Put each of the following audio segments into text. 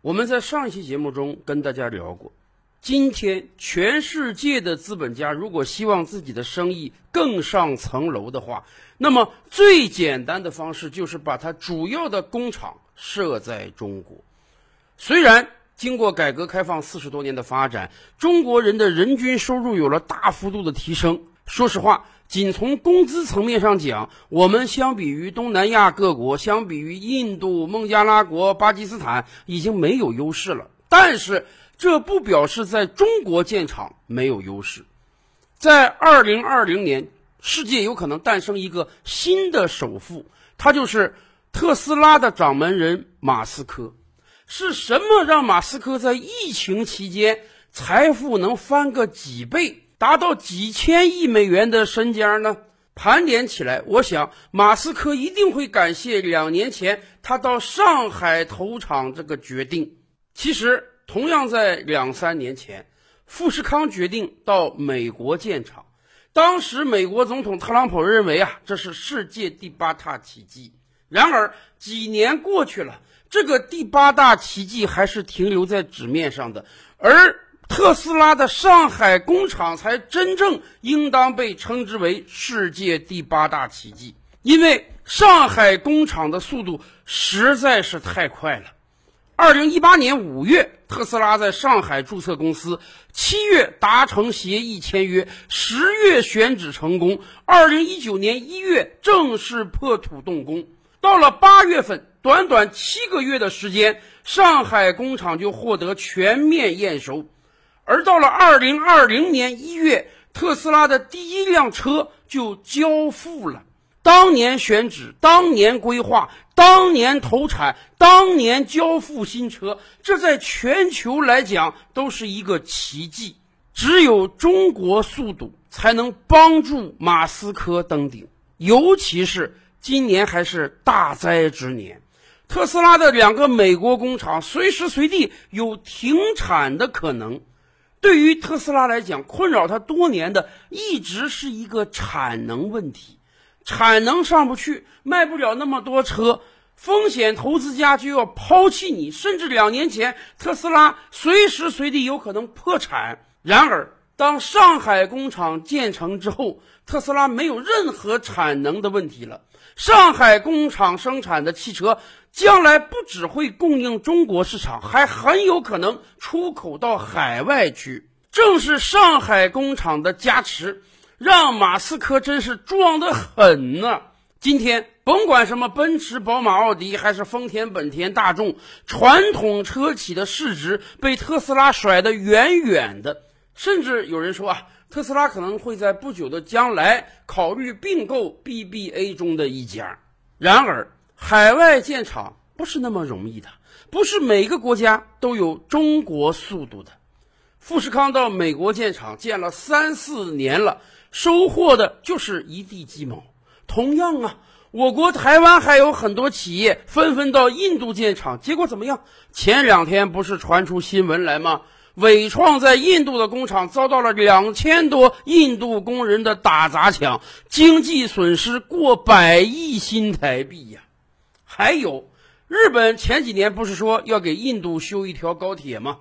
我们在上一期节目中跟大家聊过，今天全世界的资本家如果希望自己的生意更上层楼的话，那么最简单的方式就是把它主要的工厂设在中国。虽然经过改革开放四十多年的发展，中国人的人均收入有了大幅度的提升。说实话，仅从工资层面上讲，我们相比于东南亚各国，相比于印度、孟加拉国、巴基斯坦，已经没有优势了。但是，这不表示在中国建厂没有优势。在二零二零年，世界有可能诞生一个新的首富，他就是特斯拉的掌门人马斯克。是什么让马斯克在疫情期间财富能翻个几倍？达到几千亿美元的身家呢？盘点起来，我想马斯克一定会感谢两年前他到上海投厂这个决定。其实，同样在两三年前，富士康决定到美国建厂，当时美国总统特朗普认为啊，这是世界第八大奇迹。然而几年过去了，这个第八大奇迹还是停留在纸面上的，而。特斯拉的上海工厂才真正应当被称之为世界第八大奇迹，因为上海工厂的速度实在是太快了。二零一八年五月，特斯拉在上海注册公司，七月达成协议签约，十月选址成功，二零一九年一月正式破土动工。到了八月份，短短七个月的时间，上海工厂就获得全面验收。而到了二零二零年一月，特斯拉的第一辆车就交付了。当年选址，当年规划，当年投产，当年交付新车，这在全球来讲都是一个奇迹。只有中国速度才能帮助马斯克登顶，尤其是今年还是大灾之年，特斯拉的两个美国工厂随时随地有停产的可能。对于特斯拉来讲，困扰它多年的一直是一个产能问题，产能上不去，卖不了那么多车，风险投资家就要抛弃你，甚至两年前特斯拉随时随地有可能破产。然而，当上海工厂建成之后，特斯拉没有任何产能的问题了。上海工厂生产的汽车。将来不只会供应中国市场，还很有可能出口到海外去。正是上海工厂的加持，让马斯克真是壮得很呢。今天甭管什么奔驰、宝马、奥迪，还是丰田、本田、大众，传统车企的市值被特斯拉甩得远远的。甚至有人说啊，特斯拉可能会在不久的将来考虑并购 BBA 中的一家。然而。海外建厂不是那么容易的，不是每个国家都有中国速度的。富士康到美国建厂建了三四年了，收获的就是一地鸡毛。同样啊，我国台湾还有很多企业纷纷到印度建厂，结果怎么样？前两天不是传出新闻来吗？伟创在印度的工厂遭到了两千多印度工人的打砸抢，经济损失过百亿新台币呀。还有，日本前几年不是说要给印度修一条高铁吗？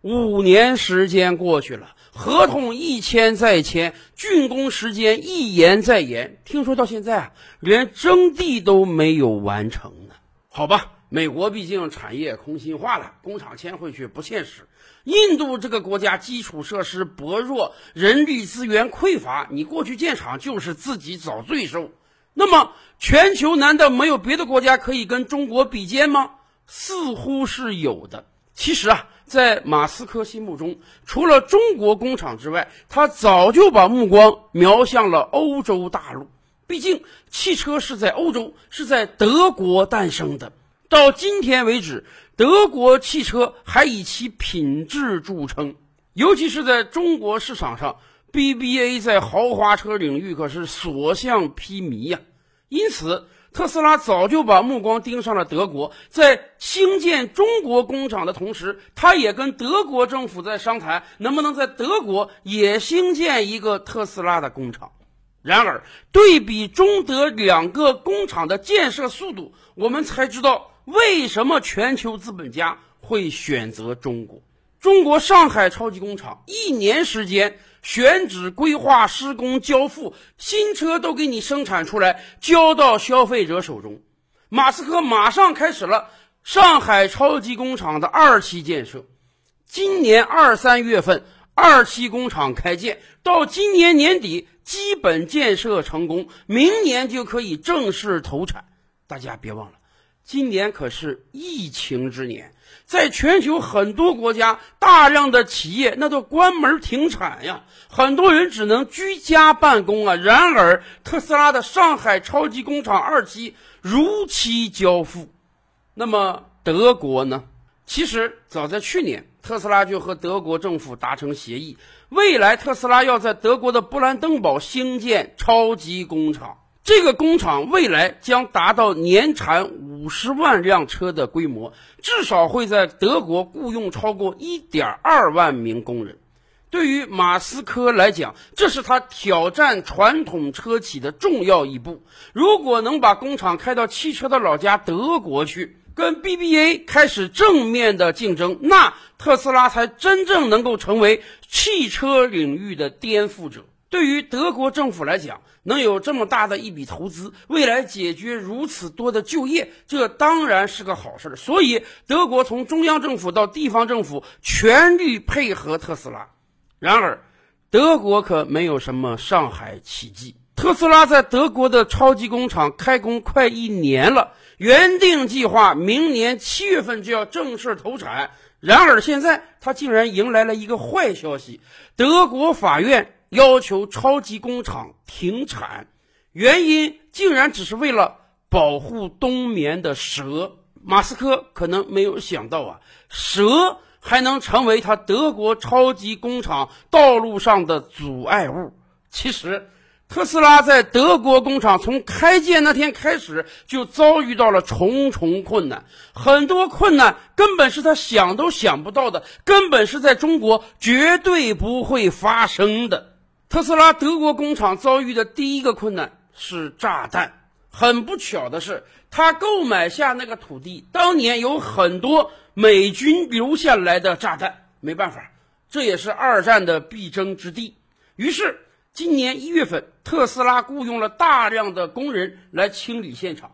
五年时间过去了，合同一签再签，竣工时间一延再延，听说到现在啊，连征地都没有完成呢。好吧，美国毕竟产业空心化了，工厂迁回去不现实。印度这个国家基础设施薄弱，人力资源匮乏，你过去建厂就是自己找罪受。那么，全球难道没有别的国家可以跟中国比肩吗？似乎是有的。其实啊，在马斯克心目中，除了中国工厂之外，他早就把目光瞄向了欧洲大陆。毕竟，汽车是在欧洲，是在德国诞生的。到今天为止，德国汽车还以其品质著称，尤其是在中国市场上。BBA 在豪华车领域可是所向披靡呀，因此特斯拉早就把目光盯上了德国，在兴建中国工厂的同时，他也跟德国政府在商谈，能不能在德国也兴建一个特斯拉的工厂。然而，对比中德两个工厂的建设速度，我们才知道为什么全球资本家会选择中国？中国上海超级工厂一年时间选址、规划、施工、交付，新车都给你生产出来，交到消费者手中。马斯克马上开始了上海超级工厂的二期建设，今年二三月份二期工厂开建，到今年年底基本建设成功，明年就可以正式投产。大家别忘了，今年可是疫情之年。在全球很多国家，大量的企业那都关门停产呀，很多人只能居家办公啊。然而，特斯拉的上海超级工厂二期如期交付。那么，德国呢？其实早在去年，特斯拉就和德国政府达成协议，未来特斯拉要在德国的布兰登堡兴建超级工厂。这个工厂未来将达到年产五十万辆车的规模，至少会在德国雇佣超过一点二万名工人。对于马斯克来讲，这是他挑战传统车企的重要一步。如果能把工厂开到汽车的老家德国去，跟 BBA 开始正面的竞争，那特斯拉才真正能够成为汽车领域的颠覆者。对于德国政府来讲，能有这么大的一笔投资，未来解决如此多的就业，这当然是个好事儿所以，德国从中央政府到地方政府全力配合特斯拉。然而，德国可没有什么上海奇迹。特斯拉在德国的超级工厂开工快一年了，原定计划明年七月份就要正式投产。然而，现在他竟然迎来了一个坏消息：德国法院。要求超级工厂停产，原因竟然只是为了保护冬眠的蛇。马斯克可能没有想到啊，蛇还能成为他德国超级工厂道路上的阻碍物。其实，特斯拉在德国工厂从开建那天开始就遭遇到了重重困难，很多困难根本是他想都想不到的，根本是在中国绝对不会发生的。特斯拉德国工厂遭遇的第一个困难是炸弹。很不巧的是，他购买下那个土地，当年有很多美军留下来的炸弹。没办法，这也是二战的必争之地。于是，今年一月份，特斯拉雇佣了大量的工人来清理现场。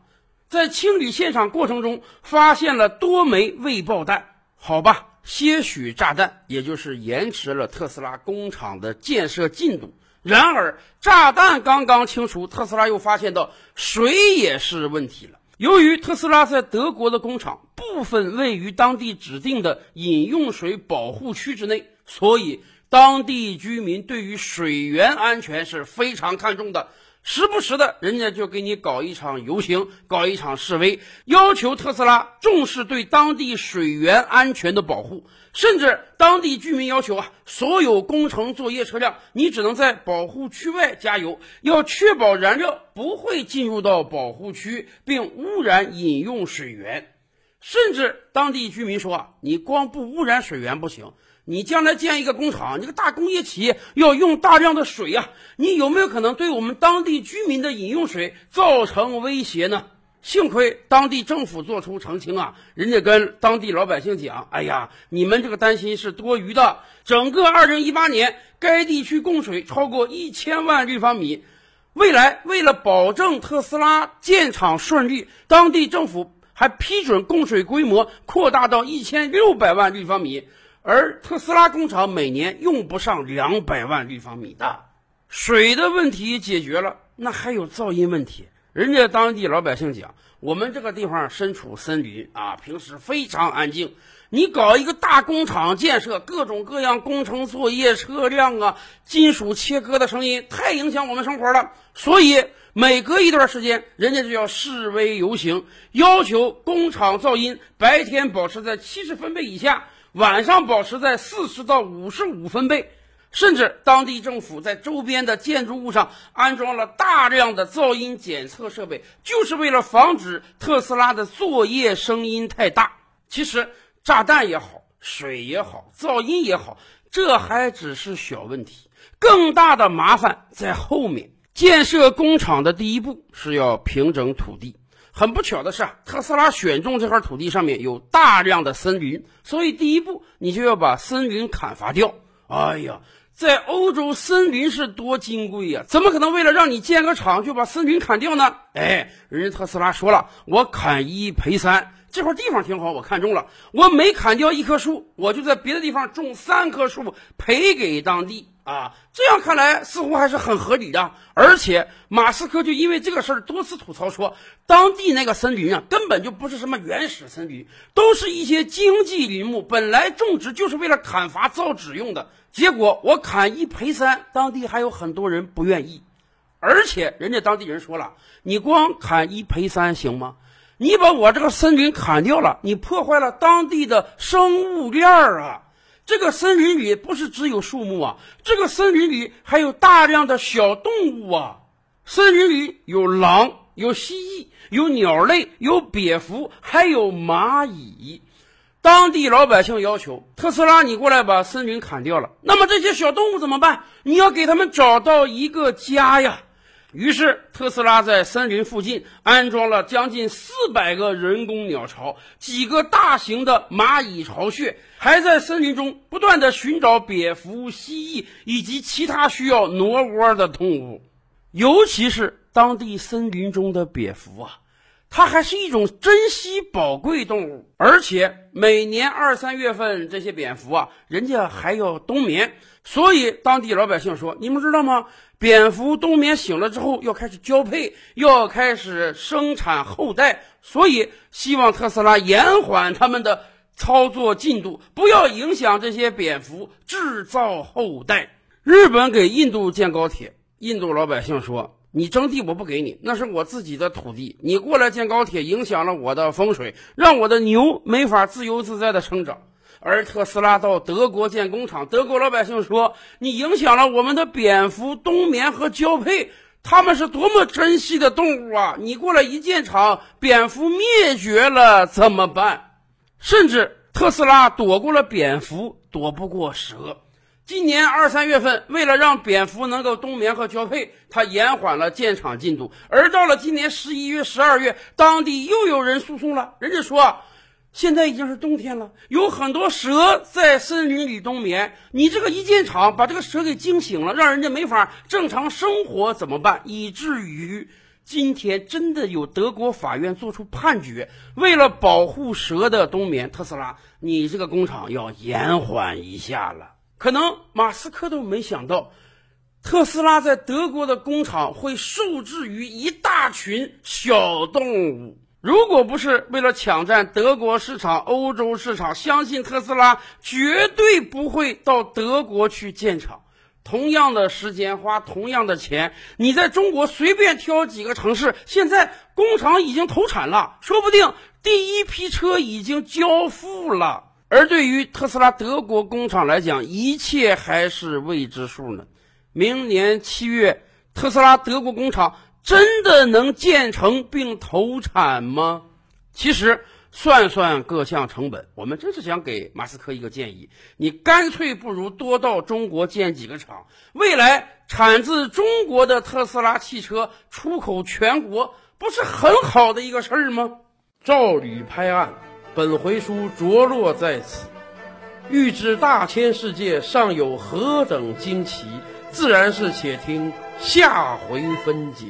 在清理现场过程中，发现了多枚未爆弹。好吧。些许炸弹，也就是延迟了特斯拉工厂的建设进度。然而，炸弹刚刚清除，特斯拉又发现到水也是问题了。由于特斯拉在德国的工厂部分位于当地指定的饮用水保护区之内，所以当地居民对于水源安全是非常看重的。时不时的，人家就给你搞一场游行，搞一场示威，要求特斯拉重视对当地水源安全的保护。甚至当地居民要求啊，所有工程作业车辆，你只能在保护区外加油，要确保燃料不会进入到保护区并污染饮用水源。甚至当地居民说啊，你光不污染水源不行。你将来建一个工厂，你个大工业企业要用大量的水呀，你有没有可能对我们当地居民的饮用水造成威胁呢？幸亏当地政府做出澄清啊，人家跟当地老百姓讲：“哎呀，你们这个担心是多余的。整个2018年，该地区供水超过一千万立方米。未来为了保证特斯拉建厂顺利，当地政府还批准供水规模扩大到一千六百万立方米。”而特斯拉工厂每年用不上两百万立方米的水的问题解决了，那还有噪音问题。人家当地老百姓讲，我们这个地方身处森林啊，平时非常安静。你搞一个大工厂建设，各种各样工程作业、车辆啊、金属切割的声音，太影响我们生活了。所以每隔一段时间，人家就要示威游行，要求工厂噪音白天保持在七十分贝以下。晚上保持在四十到五十五分贝，甚至当地政府在周边的建筑物上安装了大量的噪音检测设备，就是为了防止特斯拉的作业声音太大。其实炸弹也好，水也好，噪音也好，这还只是小问题，更大的麻烦在后面。建设工厂的第一步是要平整土地。很不巧的是啊，特斯拉选中这块土地上面有大量的森林，所以第一步你就要把森林砍伐掉。哎呀，在欧洲森林是多金贵呀，怎么可能为了让你建个厂就把森林砍掉呢？哎，人家特斯拉说了，我砍一赔三。这块地方挺好，我看中了。我每砍掉一棵树，我就在别的地方种三棵树，赔给当地啊。这样看来似乎还是很合理的。而且马斯克就因为这个事儿多次吐槽说，当地那个森林啊，根本就不是什么原始森林，都是一些经济林木，本来种植就是为了砍伐造纸用的。结果我砍一赔三，当地还有很多人不愿意。而且人家当地人说了，你光砍一赔三行吗？你把我这个森林砍掉了，你破坏了当地的生物链儿啊！这个森林里不是只有树木啊，这个森林里还有大量的小动物啊！森林里有狼，有蜥蜴，有鸟类，有蝙蝠，还有蚂蚁。当地老百姓要求特斯拉，你过来把森林砍掉了，那么这些小动物怎么办？你要给他们找到一个家呀！于是，特斯拉在森林附近安装了将近四百个人工鸟巢，几个大型的蚂蚁巢穴，还在森林中不断的寻找蝙蝠、蜥蜴以及其他需要挪窝的动物，尤其是当地森林中的蝙蝠啊。它还是一种珍稀宝贵动物，而且每年二三月份，这些蝙蝠啊，人家还要冬眠，所以当地老百姓说：“你们知道吗？蝙蝠冬眠醒了之后要开始交配，要开始生产后代，所以希望特斯拉延缓他们的操作进度，不要影响这些蝙蝠制造后代。”日本给印度建高铁，印度老百姓说。你征地我不给你，那是我自己的土地。你过来建高铁，影响了我的风水，让我的牛没法自由自在的生长。而特斯拉到德国建工厂，德国老百姓说你影响了我们的蝙蝠冬眠和交配，他们是多么珍惜的动物啊！你过来一建厂，蝙蝠灭绝了怎么办？甚至特斯拉躲过了蝙蝠，躲不过蛇。今年二三月份，为了让蝙蝠能够冬眠和交配，它延缓了建厂进度。而到了今年十一月、十二月，当地又有人诉讼了。人家说，现在已经是冬天了，有很多蛇在森林里冬眠。你这个一建厂，把这个蛇给惊醒了，让人家没法正常生活，怎么办？以至于今天真的有德国法院作出判决，为了保护蛇的冬眠，特斯拉，你这个工厂要延缓一下了。可能马斯克都没想到，特斯拉在德国的工厂会受制于一大群小动物。如果不是为了抢占德国市场、欧洲市场，相信特斯拉绝对不会到德国去建厂。同样的时间，花同样的钱，你在中国随便挑几个城市，现在工厂已经投产了，说不定第一批车已经交付了。而对于特斯拉德国工厂来讲，一切还是未知数呢。明年七月，特斯拉德国工厂真的能建成并投产吗？其实算算各项成本，我们真是想给马斯克一个建议：你干脆不如多到中国建几个厂，未来产自中国的特斯拉汽车出口全国，不是很好的一个事儿吗？照吕拍案。本回书着落在此，欲知大千世界尚有何等惊奇，自然是且听下回分解。